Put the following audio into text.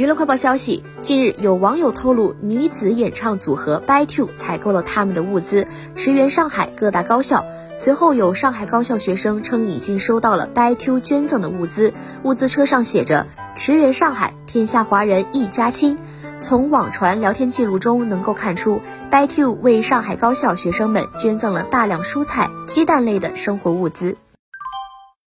娱乐快报消息近日有网友透露女子演唱组合 by two 采购了他们的物资驰援上海各大高校。随后有上海高校学生称已经收到了 by two 捐赠的物资物资车上写着驰援上海天下华人一家亲。从网传聊天记录中能够看出 by two 为上海高校学生们捐赠了大量蔬菜鸡蛋类的生活物资。